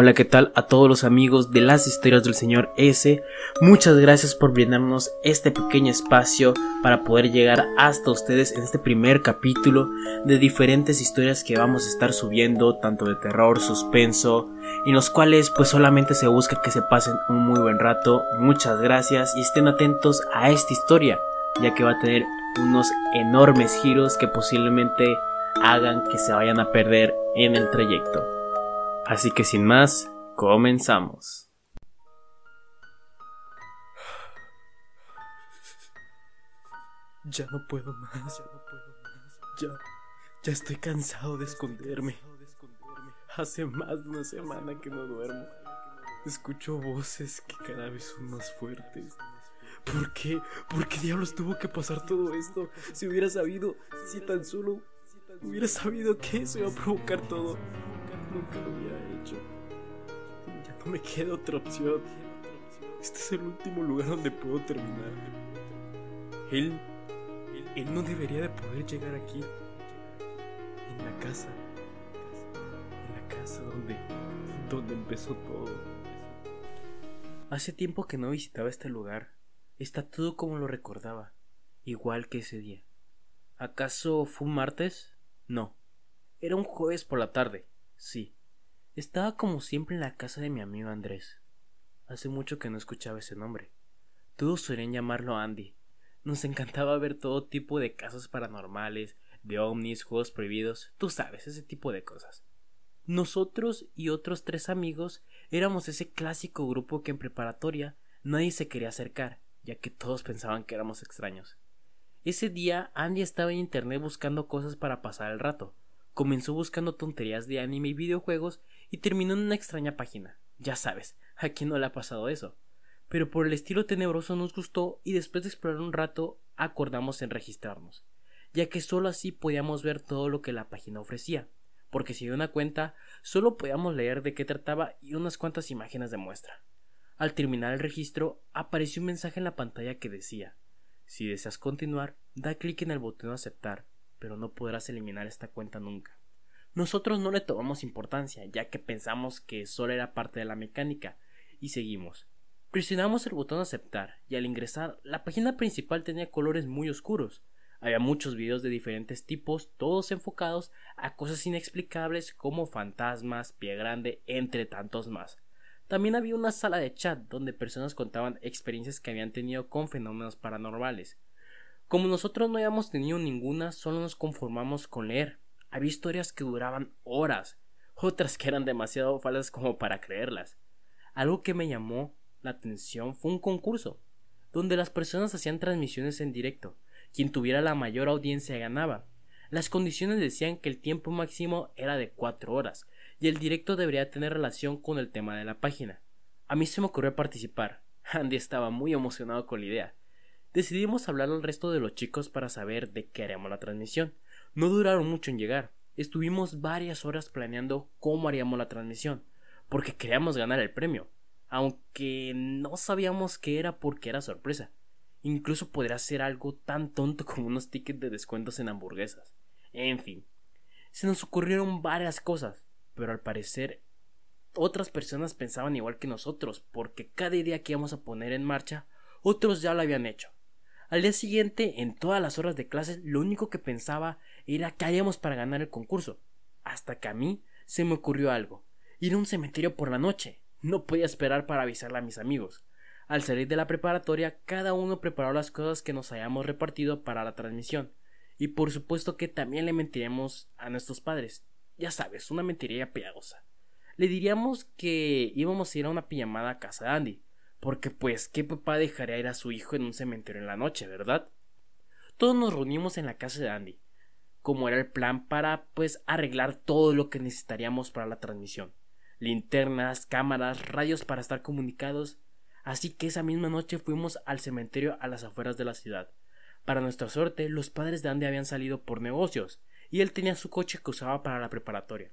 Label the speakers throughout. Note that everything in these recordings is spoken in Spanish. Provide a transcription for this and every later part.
Speaker 1: Hola, ¿qué tal a todos los amigos de las historias del señor S? Muchas gracias por brindarnos este pequeño espacio para poder llegar hasta ustedes en este primer capítulo de diferentes historias que vamos a estar subiendo, tanto de terror, suspenso, en los cuales pues solamente se busca que se pasen un muy buen rato. Muchas gracias y estén atentos a esta historia, ya que va a tener unos enormes giros que posiblemente hagan que se vayan a perder en el trayecto. Así que sin más, comenzamos.
Speaker 2: Ya no puedo más, ya no puedo más. Ya, ya estoy cansado de esconderme. Hace más de una semana que no duermo. Escucho voces que cada vez son más fuertes. ¿Por qué? ¿Por qué diablos tuvo que pasar todo esto? Si hubiera sabido, si tan solo hubiera sabido que eso iba a provocar todo nunca lo hubiera me queda otra opción. Este es el último lugar donde puedo terminar. Él, él, no debería de poder llegar aquí. En la casa. En la casa donde, donde empezó todo.
Speaker 1: Hace tiempo que no visitaba este lugar. Está todo como lo recordaba, igual que ese día. ¿Acaso fue un martes? No. Era un jueves por la tarde. Sí. Estaba como siempre en la casa de mi amigo Andrés. Hace mucho que no escuchaba ese nombre. Todos suelen llamarlo Andy. Nos encantaba ver todo tipo de casos paranormales, de ovnis, juegos prohibidos, tú sabes, ese tipo de cosas. Nosotros y otros tres amigos éramos ese clásico grupo que en preparatoria nadie se quería acercar, ya que todos pensaban que éramos extraños. Ese día Andy estaba en internet buscando cosas para pasar el rato, Comenzó buscando tonterías de anime y videojuegos y terminó en una extraña página. Ya sabes, a quién no le ha pasado eso. Pero por el estilo tenebroso nos gustó y después de explorar un rato acordamos en registrarnos, ya que solo así podíamos ver todo lo que la página ofrecía, porque si de una cuenta solo podíamos leer de qué trataba y unas cuantas imágenes de muestra. Al terminar el registro apareció un mensaje en la pantalla que decía si deseas continuar, da clic en el botón aceptar pero no podrás eliminar esta cuenta nunca. Nosotros no le tomamos importancia, ya que pensamos que solo era parte de la mecánica, y seguimos. Presionamos el botón aceptar, y al ingresar, la página principal tenía colores muy oscuros. Había muchos videos de diferentes tipos, todos enfocados a cosas inexplicables como fantasmas, pie grande, entre tantos más. También había una sala de chat donde personas contaban experiencias que habían tenido con fenómenos paranormales. Como nosotros no habíamos tenido ninguna, solo nos conformamos con leer. Había historias que duraban horas, otras que eran demasiado falsas como para creerlas. Algo que me llamó la atención fue un concurso, donde las personas hacían transmisiones en directo. Quien tuviera la mayor audiencia ganaba. Las condiciones decían que el tiempo máximo era de cuatro horas, y el directo debería tener relación con el tema de la página. A mí se me ocurrió participar. Andy estaba muy emocionado con la idea. Decidimos hablar al resto de los chicos para saber de qué haríamos la transmisión. No duraron mucho en llegar. Estuvimos varias horas planeando cómo haríamos la transmisión, porque queríamos ganar el premio, aunque no sabíamos qué era porque era sorpresa. Incluso podría ser algo tan tonto como unos tickets de descuentos en hamburguesas. En fin, se nos ocurrieron varias cosas, pero al parecer otras personas pensaban igual que nosotros, porque cada idea que íbamos a poner en marcha, otros ya lo habían hecho. Al día siguiente, en todas las horas de clases, lo único que pensaba era qué haríamos para ganar el concurso. Hasta que a mí se me ocurrió algo. Ir a un cementerio por la noche. No podía esperar para avisarle a mis amigos. Al salir de la preparatoria, cada uno preparó las cosas que nos hayamos repartido para la transmisión. Y por supuesto que también le mentiremos a nuestros padres. Ya sabes, una mentiría piadosa. Le diríamos que íbamos a ir a una pijamada a casa de Andy, porque pues, ¿qué papá dejaría ir a su hijo en un cementerio en la noche, verdad? Todos nos reunimos en la casa de Andy, como era el plan para pues arreglar todo lo que necesitaríamos para la transmisión. Linternas, cámaras, radios para estar comunicados. Así que esa misma noche fuimos al cementerio a las afueras de la ciudad. Para nuestra suerte, los padres de Andy habían salido por negocios, y él tenía su coche que usaba para la preparatoria.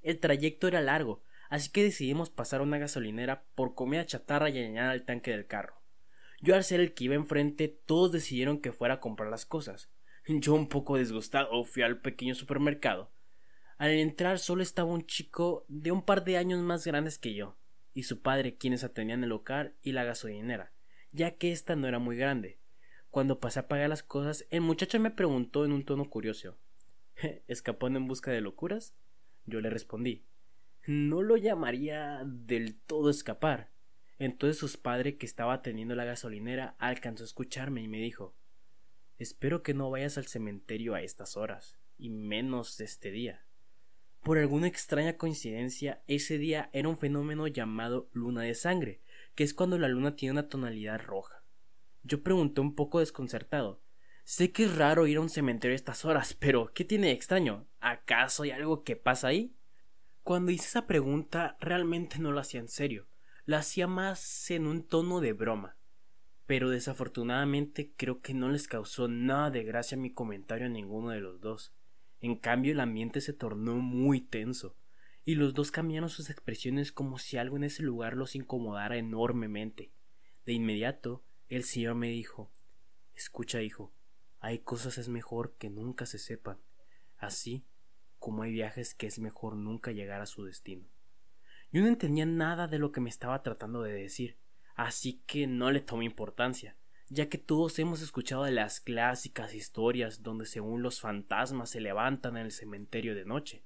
Speaker 1: El trayecto era largo, así que decidimos pasar a una gasolinera por comida chatarra y añadir al tanque del carro. Yo al ser el que iba enfrente, todos decidieron que fuera a comprar las cosas. Yo un poco disgustado fui al pequeño supermercado. Al entrar solo estaba un chico de un par de años más grandes que yo, y su padre quienes atendían el local y la gasolinera, ya que ésta no era muy grande. Cuando pasé a pagar las cosas, el muchacho me preguntó en un tono curioso ¿Escapando en busca de locuras? Yo le respondí No lo llamaría del todo escapar. Entonces su padre, que estaba atendiendo la gasolinera, alcanzó a escucharme y me dijo Espero que no vayas al cementerio a estas horas, y menos este día. Por alguna extraña coincidencia, ese día era un fenómeno llamado luna de sangre, que es cuando la luna tiene una tonalidad roja. Yo pregunté un poco desconcertado Sé que es raro ir a un cementerio a estas horas, pero ¿qué tiene de extraño? ¿Acaso hay algo que pasa ahí? Cuando hice esa pregunta realmente no lo hacía en serio, la hacía más en un tono de broma pero desafortunadamente creo que no les causó nada de gracia mi comentario a ninguno de los dos. En cambio el ambiente se tornó muy tenso, y los dos cambiaron sus expresiones como si algo en ese lugar los incomodara enormemente. De inmediato el señor me dijo Escucha, hijo, hay cosas es mejor que nunca se sepan, así como hay viajes que es mejor nunca llegar a su destino. Yo no entendía nada de lo que me estaba tratando de decir, así que no le tomé importancia, ya que todos hemos escuchado de las clásicas historias donde según los fantasmas se levantan en el cementerio de noche,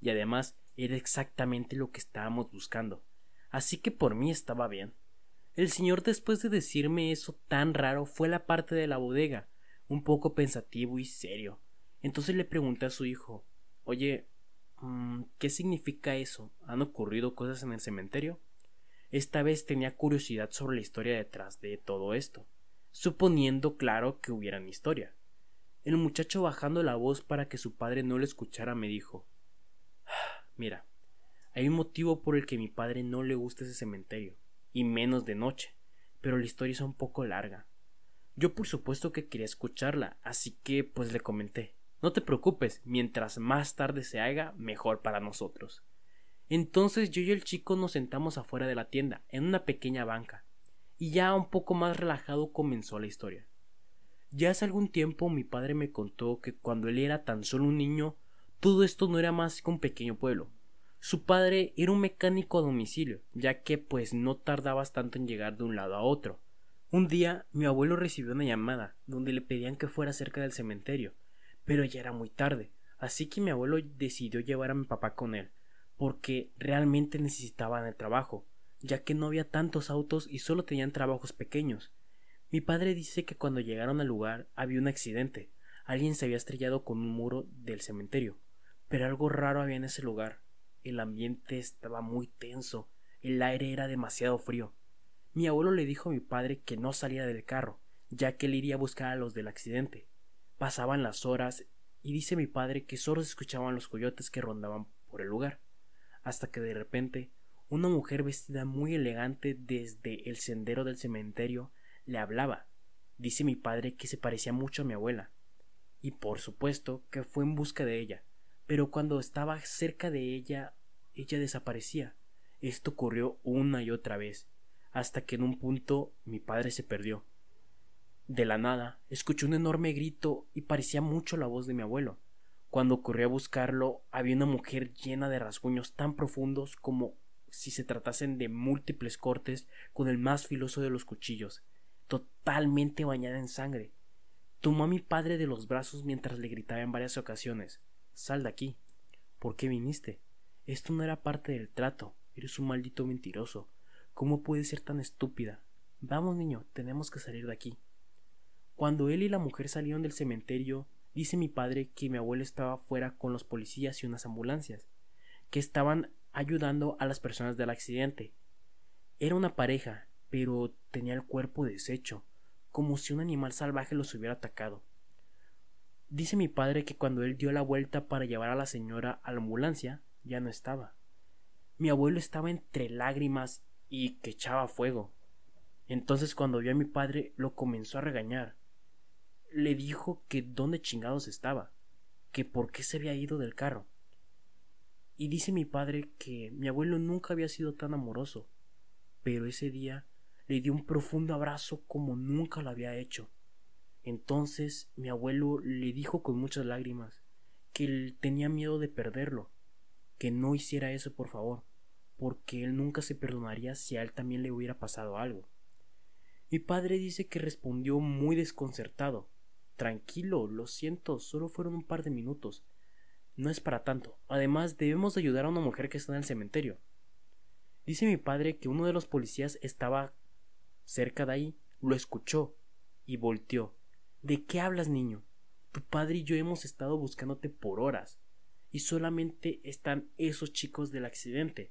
Speaker 1: y además era exactamente lo que estábamos buscando, así que por mí estaba bien. El señor después de decirme eso tan raro fue a la parte de la bodega, un poco pensativo y serio. Entonces le pregunté a su hijo Oye, mm, ¿qué significa eso? ¿Han ocurrido cosas en el cementerio? Esta vez tenía curiosidad sobre la historia detrás de todo esto, suponiendo claro que hubiera una historia. El muchacho bajando la voz para que su padre no lo escuchara me dijo ah, Mira, hay un motivo por el que mi padre no le gusta ese cementerio, y menos de noche, pero la historia es un poco larga. Yo por supuesto que quería escucharla, así que pues le comenté No te preocupes, mientras más tarde se haga, mejor para nosotros. Entonces yo y el chico nos sentamos afuera de la tienda, en una pequeña banca, y ya un poco más relajado comenzó la historia. Ya hace algún tiempo mi padre me contó que cuando él era tan solo un niño, todo esto no era más que un pequeño pueblo. Su padre era un mecánico a domicilio, ya que pues no tardabas tanto en llegar de un lado a otro. Un día mi abuelo recibió una llamada donde le pedían que fuera cerca del cementerio, pero ya era muy tarde, así que mi abuelo decidió llevar a mi papá con él, porque realmente necesitaban el trabajo, ya que no había tantos autos y solo tenían trabajos pequeños. Mi padre dice que cuando llegaron al lugar había un accidente, alguien se había estrellado con un muro del cementerio, pero algo raro había en ese lugar. El ambiente estaba muy tenso, el aire era demasiado frío. Mi abuelo le dijo a mi padre que no saliera del carro, ya que él iría a buscar a los del accidente. Pasaban las horas y dice mi padre que solo se escuchaban los coyotes que rondaban por el lugar hasta que de repente una mujer vestida muy elegante desde el sendero del cementerio le hablaba. Dice mi padre que se parecía mucho a mi abuela. Y por supuesto que fue en busca de ella, pero cuando estaba cerca de ella, ella desaparecía. Esto ocurrió una y otra vez, hasta que en un punto mi padre se perdió. De la nada, escuché un enorme grito y parecía mucho la voz de mi abuelo. Cuando corrí a buscarlo, había una mujer llena de rasguños tan profundos como si se tratasen de múltiples cortes con el más filoso de los cuchillos, totalmente bañada en sangre. Tomó a mi padre de los brazos mientras le gritaba en varias ocasiones Sal de aquí. ¿Por qué viniste? Esto no era parte del trato. Eres un maldito mentiroso. ¿Cómo puedes ser tan estúpida? Vamos, niño, tenemos que salir de aquí. Cuando él y la mujer salieron del cementerio, Dice mi padre que mi abuelo estaba fuera con los policías y unas ambulancias, que estaban ayudando a las personas del accidente. Era una pareja, pero tenía el cuerpo deshecho, como si un animal salvaje los hubiera atacado. Dice mi padre que cuando él dio la vuelta para llevar a la señora a la ambulancia, ya no estaba. Mi abuelo estaba entre lágrimas y que echaba fuego. Entonces cuando vio a mi padre lo comenzó a regañar le dijo que dónde chingados estaba, que por qué se había ido del carro. Y dice mi padre que mi abuelo nunca había sido tan amoroso, pero ese día le dio un profundo abrazo como nunca lo había hecho. Entonces mi abuelo le dijo con muchas lágrimas que él tenía miedo de perderlo, que no hiciera eso, por favor, porque él nunca se perdonaría si a él también le hubiera pasado algo. Mi padre dice que respondió muy desconcertado. Tranquilo, lo siento, solo fueron un par de minutos. No es para tanto. Además, debemos de ayudar a una mujer que está en el cementerio. Dice mi padre que uno de los policías estaba cerca de ahí, lo escuchó y volteó. ¿De qué hablas, niño? Tu padre y yo hemos estado buscándote por horas y solamente están esos chicos del accidente.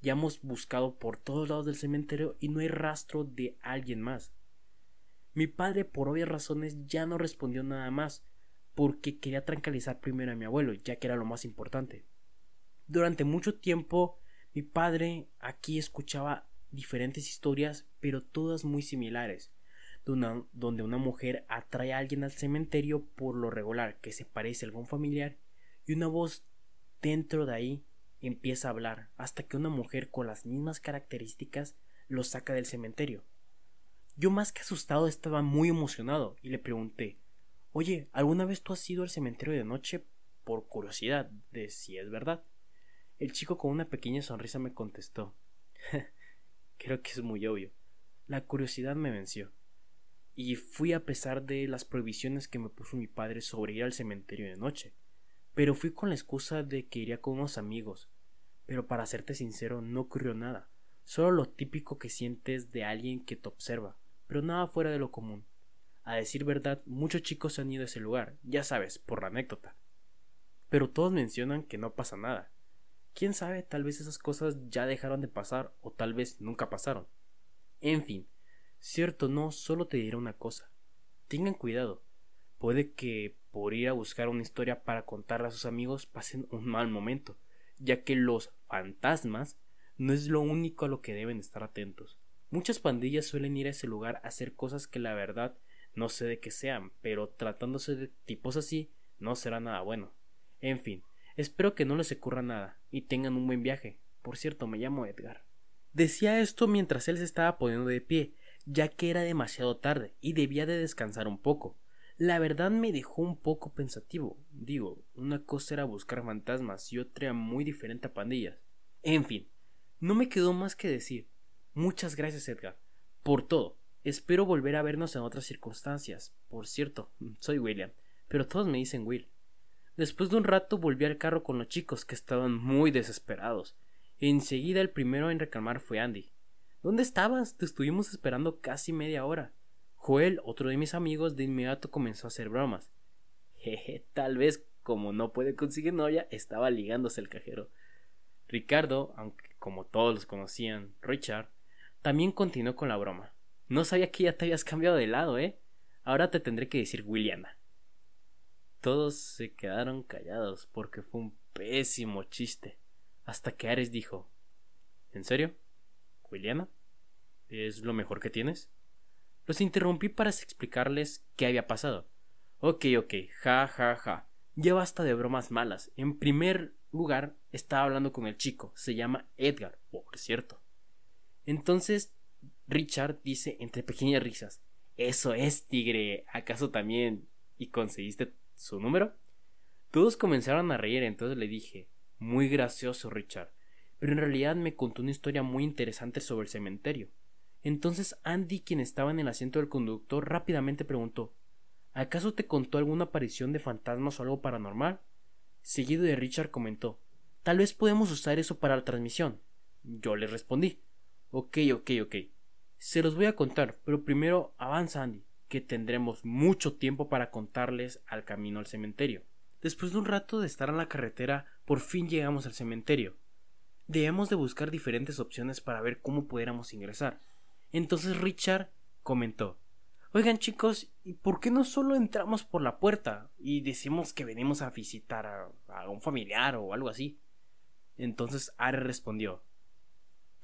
Speaker 1: Ya hemos buscado por todos lados del cementerio y no hay rastro de alguien más. Mi padre, por obvias razones, ya no respondió nada más, porque quería tranquilizar primero a mi abuelo, ya que era lo más importante. Durante mucho tiempo, mi padre aquí escuchaba diferentes historias, pero todas muy similares, donde una mujer atrae a alguien al cementerio por lo regular, que se parece a algún familiar, y una voz dentro de ahí empieza a hablar, hasta que una mujer con las mismas características lo saca del cementerio. Yo más que asustado estaba muy emocionado y le pregunté Oye, ¿alguna vez tú has ido al cementerio de noche por curiosidad de si es verdad? El chico con una pequeña sonrisa me contestó Creo que es muy obvio. La curiosidad me venció. Y fui a pesar de las prohibiciones que me puso mi padre sobre ir al cementerio de noche. Pero fui con la excusa de que iría con unos amigos. Pero para serte sincero, no ocurrió nada. Solo lo típico que sientes de alguien que te observa, pero nada fuera de lo común. A decir verdad, muchos chicos han ido a ese lugar, ya sabes, por la anécdota. Pero todos mencionan que no pasa nada. Quién sabe, tal vez esas cosas ya dejaron de pasar o tal vez nunca pasaron. En fin, cierto no, solo te diré una cosa. Tengan cuidado. Puede que por ir a buscar una historia para contarla a sus amigos pasen un mal momento, ya que los fantasmas no es lo único a lo que deben estar atentos. Muchas pandillas suelen ir a ese lugar a hacer cosas que la verdad no sé de qué sean, pero tratándose de tipos así, no será nada bueno. En fin, espero que no les ocurra nada y tengan un buen viaje. Por cierto, me llamo Edgar. Decía esto mientras él se estaba poniendo de pie, ya que era demasiado tarde y debía de descansar un poco. La verdad me dejó un poco pensativo. Digo, una cosa era buscar fantasmas y otra muy diferente a pandillas. En fin, no me quedó más que decir. Muchas gracias, Edgar, por todo. Espero volver a vernos en otras circunstancias. Por cierto, soy William, pero todos me dicen Will. Después de un rato volví al carro con los chicos, que estaban muy desesperados. Enseguida el primero en reclamar fue Andy. ¿Dónde estabas? Te estuvimos esperando casi media hora. Joel, otro de mis amigos, de inmediato comenzó a hacer bromas. Jeje, tal vez como no puede conseguir novia, estaba ligándose el cajero. Ricardo, aunque como todos los conocían, Richard, también continuó con la broma. No sabía que ya te habías cambiado de lado, ¿eh? Ahora te tendré que decir Williana. Todos se quedaron callados porque fue un pésimo chiste. Hasta que Ares dijo: ¿En serio? ¿Williana? ¿Es lo mejor que tienes? Los interrumpí para explicarles qué había pasado. Ok, ok, ja, ja, ja. Ya basta de bromas malas. En primer lugar, estaba hablando con el chico. Se llama Edgar, por cierto. Entonces Richard dice entre pequeñas risas Eso es, tigre. ¿Acaso también? ¿Y conseguiste su número? Todos comenzaron a reír, entonces le dije Muy gracioso, Richard. Pero en realidad me contó una historia muy interesante sobre el cementerio. Entonces Andy, quien estaba en el asiento del conductor, rápidamente preguntó ¿Acaso te contó alguna aparición de fantasmas o algo paranormal? Seguido de Richard comentó Tal vez podemos usar eso para la transmisión. Yo le respondí Ok, ok, ok. Se los voy a contar, pero primero avanza Andy, que tendremos mucho tiempo para contarles al camino al cementerio. Después de un rato de estar en la carretera, por fin llegamos al cementerio. Debemos de buscar diferentes opciones para ver cómo pudiéramos ingresar. Entonces Richard comentó Oigan chicos, ¿y por qué no solo entramos por la puerta y decimos que venimos a visitar a, un familiar o algo así? Entonces Are respondió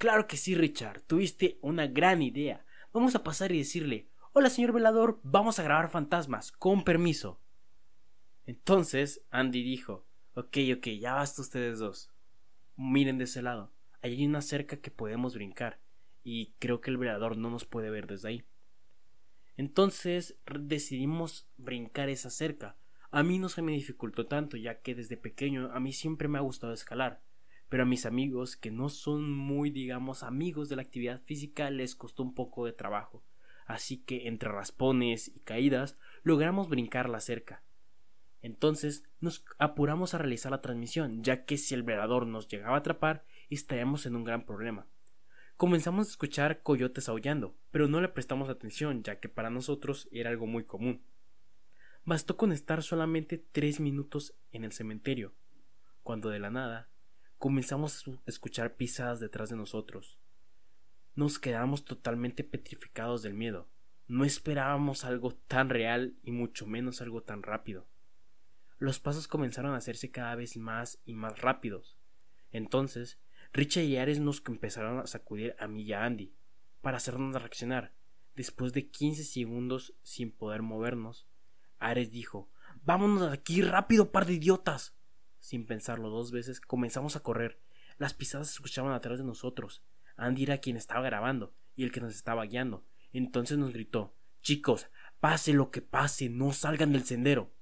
Speaker 1: Claro que sí, Richard, tuviste una gran idea. Vamos a pasar y decirle Hola, señor velador, vamos a grabar fantasmas, con permiso. Entonces Andy dijo Ok, ok, ya basta ustedes dos. Miren de ese lado. Allí hay una cerca que podemos brincar. Y creo que el velador no nos puede ver desde ahí. Entonces decidimos brincar esa cerca. A mí no se me dificultó tanto, ya que desde pequeño a mí siempre me ha gustado escalar. Pero a mis amigos, que no son muy, digamos, amigos de la actividad física, les costó un poco de trabajo. Así que entre raspones y caídas logramos brincar la cerca. Entonces nos apuramos a realizar la transmisión, ya que si el velador nos llegaba a atrapar, estaríamos en un gran problema. Comenzamos a escuchar coyotes aullando, pero no le prestamos atención, ya que para nosotros era algo muy común. Bastó con estar solamente tres minutos en el cementerio, cuando de la nada comenzamos a escuchar pisadas detrás de nosotros. Nos quedamos totalmente petrificados del miedo. No esperábamos algo tan real y mucho menos algo tan rápido. Los pasos comenzaron a hacerse cada vez más y más rápidos. Entonces, Richard y Ares nos empezaron a sacudir a mí y a Andy, para hacernos reaccionar. Después de 15 segundos sin poder movernos, Ares dijo Vámonos de aquí rápido, par de idiotas. Sin pensarlo dos veces, comenzamos a correr. Las pisadas se escuchaban atrás de nosotros. Andy era quien estaba grabando y el que nos estaba guiando. Entonces nos gritó Chicos, pase lo que pase, no salgan del sendero.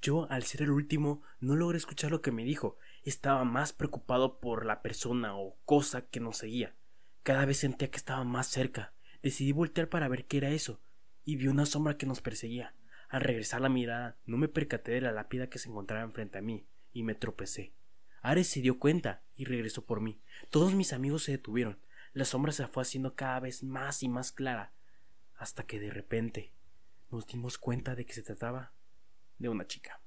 Speaker 1: Yo, al ser el último, no logré escuchar lo que me dijo. Estaba más preocupado por la persona o cosa que nos seguía. Cada vez sentía que estaba más cerca. Decidí voltear para ver qué era eso, y vi una sombra que nos perseguía. Al regresar la mirada, no me percaté de la lápida que se encontraba enfrente a mí, y me tropecé. Ares se dio cuenta y regresó por mí. Todos mis amigos se detuvieron. La sombra se fue haciendo cada vez más y más clara, hasta que de repente nos dimos cuenta de que se trataba de una chica.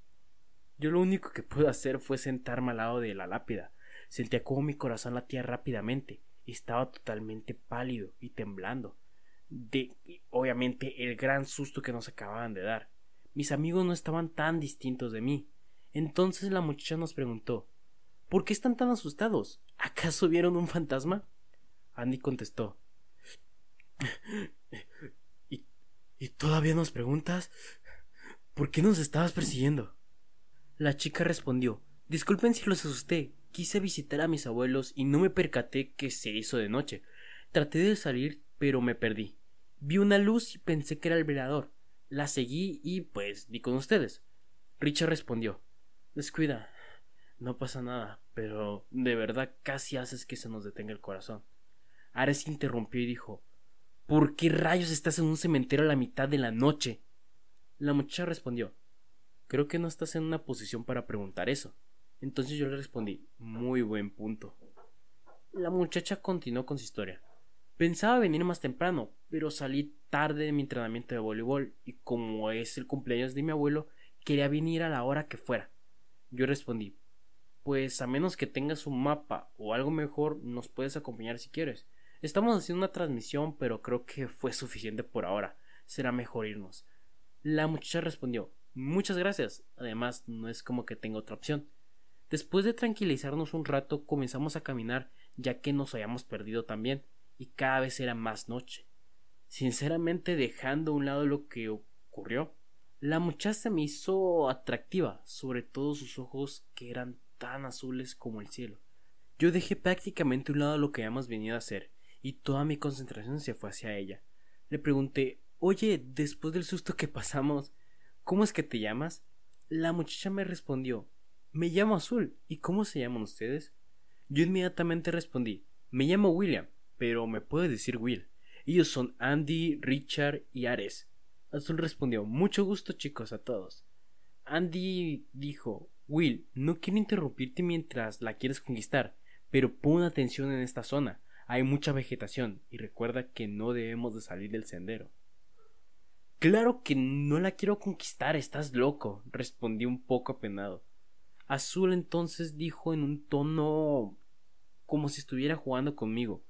Speaker 1: Yo lo único que pude hacer fue sentarme al lado de la lápida. Sentía como mi corazón latía rápidamente. Estaba totalmente pálido y temblando. De obviamente el gran susto que nos acababan de dar. Mis amigos no estaban tan distintos de mí. Entonces la muchacha nos preguntó ¿Por qué están tan asustados? ¿Acaso vieron un fantasma? Andy contestó ¿Y, ¿Y todavía nos preguntas? ¿Por qué nos estabas persiguiendo? La chica respondió Disculpen si los asusté. Quise visitar a mis abuelos y no me percaté que se hizo de noche. Traté de salir, pero me perdí. Vi una luz y pensé que era el velador. La seguí y pues di con ustedes. Richard respondió Descuida. No pasa nada, pero de verdad casi haces que se nos detenga el corazón. Ares interrumpió y dijo ¿Por qué rayos estás en un cementerio a la mitad de la noche? La muchacha respondió Creo que no estás en una posición para preguntar eso. Entonces yo le respondí Muy buen punto. La muchacha continuó con su historia. Pensaba venir más temprano, pero salí tarde de mi entrenamiento de voleibol y como es el cumpleaños de mi abuelo, quería venir a la hora que fuera. Yo respondí Pues a menos que tengas un mapa o algo mejor, nos puedes acompañar si quieres. Estamos haciendo una transmisión, pero creo que fue suficiente por ahora. Será mejor irnos. La muchacha respondió Muchas gracias. Además, no es como que tenga otra opción. Después de tranquilizarnos un rato, comenzamos a caminar, ya que nos habíamos perdido también, y cada vez era más noche. Sinceramente, dejando a un lado lo que ocurrió, la muchacha me hizo atractiva, sobre todo sus ojos que eran tan azules como el cielo. Yo dejé prácticamente a un lado lo que habíamos venido a hacer, y toda mi concentración se fue hacia ella. Le pregunté Oye, después del susto que pasamos, ¿cómo es que te llamas? La muchacha me respondió Me llamo Azul. ¿Y cómo se llaman ustedes? Yo inmediatamente respondí Me llamo William, pero me puedes decir Will. Ellos son Andy, Richard y Ares. Azul respondió Mucho gusto chicos a todos. Andy dijo Will, no quiero interrumpirte mientras la quieres conquistar, pero pon atención en esta zona. Hay mucha vegetación y recuerda que no debemos de salir del sendero. Claro que no la quiero conquistar, estás loco, respondí un poco apenado. Azul entonces dijo en un tono como si estuviera jugando conmigo.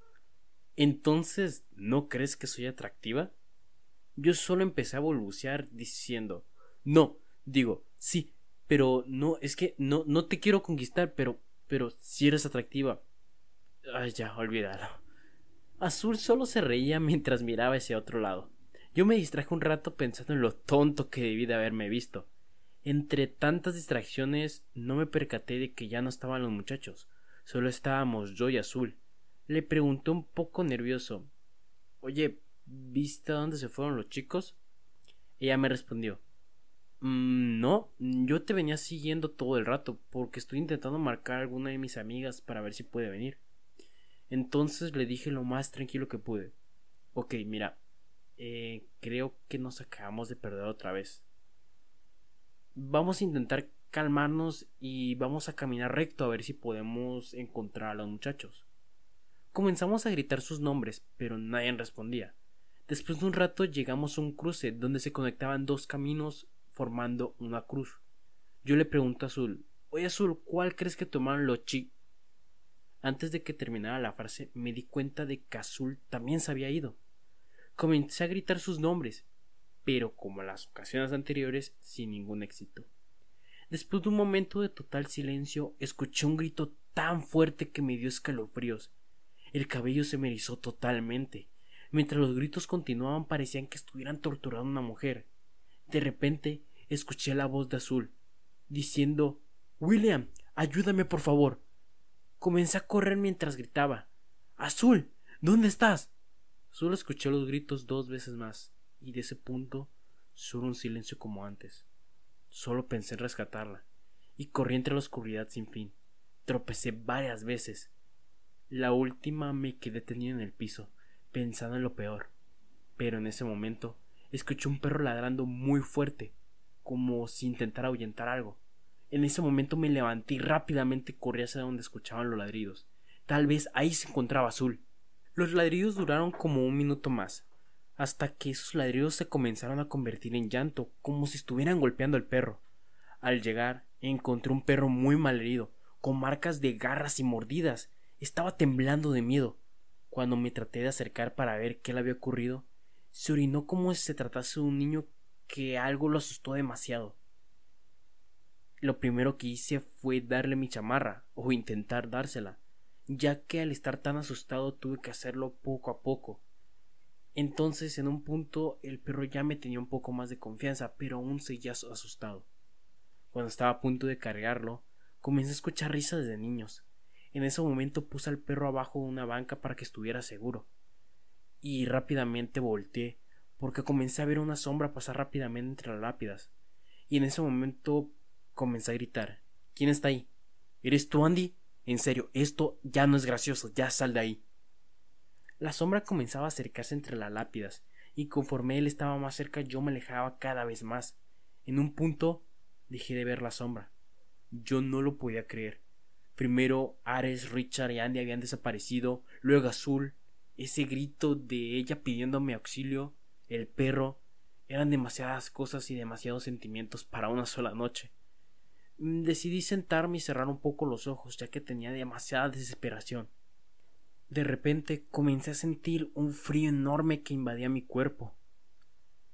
Speaker 1: Entonces, ¿no crees que soy atractiva? Yo solo empecé a balbucear diciendo No, digo, sí, pero no, es que no, no te quiero conquistar, pero, pero si eres atractiva. Ay, ya, olvídalo. Azul solo se reía mientras miraba hacia otro lado. Yo me distraje un rato pensando en lo tonto que debí de haberme visto. Entre tantas distracciones no me percaté de que ya no estaban los muchachos, solo estábamos yo y Azul. Le pregunté un poco nervioso Oye, ¿viste a dónde se fueron los chicos? Ella me respondió Mm, no, yo te venía siguiendo todo el rato porque estoy intentando marcar a alguna de mis amigas para ver si puede venir. Entonces le dije lo más tranquilo que pude. Ok, mira, eh, creo que nos acabamos de perder otra vez. Vamos a intentar calmarnos y vamos a caminar recto a ver si podemos encontrar a los muchachos. Comenzamos a gritar sus nombres, pero nadie respondía. Después de un rato llegamos a un cruce donde se conectaban dos caminos formando una cruz. Yo le pregunto a Azul, oye Azul, ¿cuál crees que tomaron los chi? Antes de que terminara la frase me di cuenta de que Azul también se había ido. Comencé a gritar sus nombres, pero como en las ocasiones anteriores, sin ningún éxito. Después de un momento de total silencio, escuché un grito tan fuerte que me dio escalofríos. El cabello se me erizó totalmente. Mientras los gritos continuaban parecían que estuvieran torturando a una mujer. De repente escuché la voz de Azul, diciendo William, ayúdame por favor. Comencé a correr mientras gritaba Azul, ¿dónde estás? Solo escuché los gritos dos veces más, y de ese punto solo un silencio como antes. Solo pensé en rescatarla, y corrí entre la oscuridad sin fin. Tropecé varias veces. La última me quedé tenida en el piso, pensando en lo peor. Pero en ese momento escuché un perro ladrando muy fuerte, como si intentara ahuyentar algo. En ese momento me levanté y rápidamente corrí hacia donde escuchaban los ladridos. Tal vez ahí se encontraba Azul. Los ladridos duraron como un minuto más, hasta que esos ladridos se comenzaron a convertir en llanto, como si estuvieran golpeando al perro. Al llegar, encontré un perro muy malherido, con marcas de garras y mordidas. Estaba temblando de miedo. Cuando me traté de acercar para ver qué le había ocurrido, se orinó como si se tratase de un niño que algo lo asustó demasiado. Lo primero que hice fue darle mi chamarra, o intentar dársela, ya que al estar tan asustado tuve que hacerlo poco a poco. Entonces en un punto el perro ya me tenía un poco más de confianza, pero aún seguía asustado. Cuando estaba a punto de cargarlo, comencé a escuchar risas de niños. En ese momento puse al perro abajo de una banca para que estuviera seguro. Y rápidamente volteé, porque comencé a ver una sombra pasar rápidamente entre las lápidas. Y en ese momento comencé a gritar. ¿Quién está ahí? ¿Eres tú, Andy? En serio, esto ya no es gracioso, ya sal de ahí. La sombra comenzaba a acercarse entre las lápidas, y conforme él estaba más cerca yo me alejaba cada vez más. En un punto dejé de ver la sombra. Yo no lo podía creer. Primero Ares, Richard y Andy habían desaparecido, luego Azul, ese grito de ella pidiéndome auxilio, el perro, eran demasiadas cosas y demasiados sentimientos para una sola noche. Mm, decidí sentarme y cerrar un poco los ojos, ya que tenía demasiada desesperación. De repente comencé a sentir un frío enorme que invadía mi cuerpo.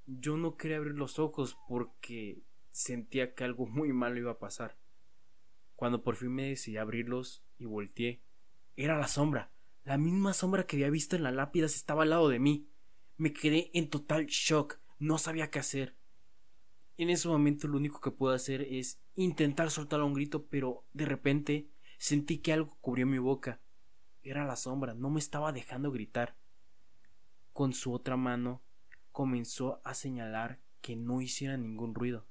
Speaker 1: Yo no quería abrir los ojos porque sentía que algo muy malo iba a pasar. Cuando por fin me decidí a abrirlos y volteé, era la sombra. La misma sombra que había visto en la lápida estaba al lado de mí. Me quedé en total shock. No sabía qué hacer. En ese momento lo único que puedo hacer es intentar soltar un grito, pero de repente sentí que algo cubrió mi boca. Era la sombra, no me estaba dejando gritar. Con su otra mano comenzó a señalar que no hiciera ningún ruido.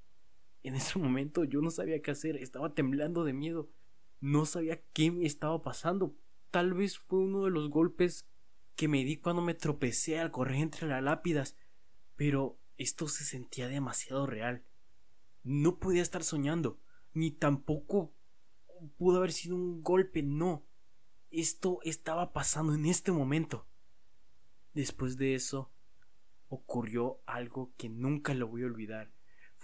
Speaker 1: En ese momento yo no sabía qué hacer, estaba temblando de miedo. No sabía qué me estaba pasando. Tal vez fue uno de los golpes que me di cuando me tropecé al correr entre las lápidas, pero esto se sentía demasiado real. No podía estar soñando, ni tampoco pudo haber sido un golpe, no. Esto estaba pasando en este momento. Después de eso, ocurrió algo que nunca lo voy a olvidar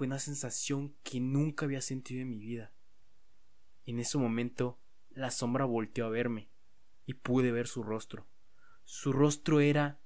Speaker 1: fue una sensación que nunca había sentido en mi vida. En ese momento, la sombra volteó a verme y pude ver su rostro. Su rostro era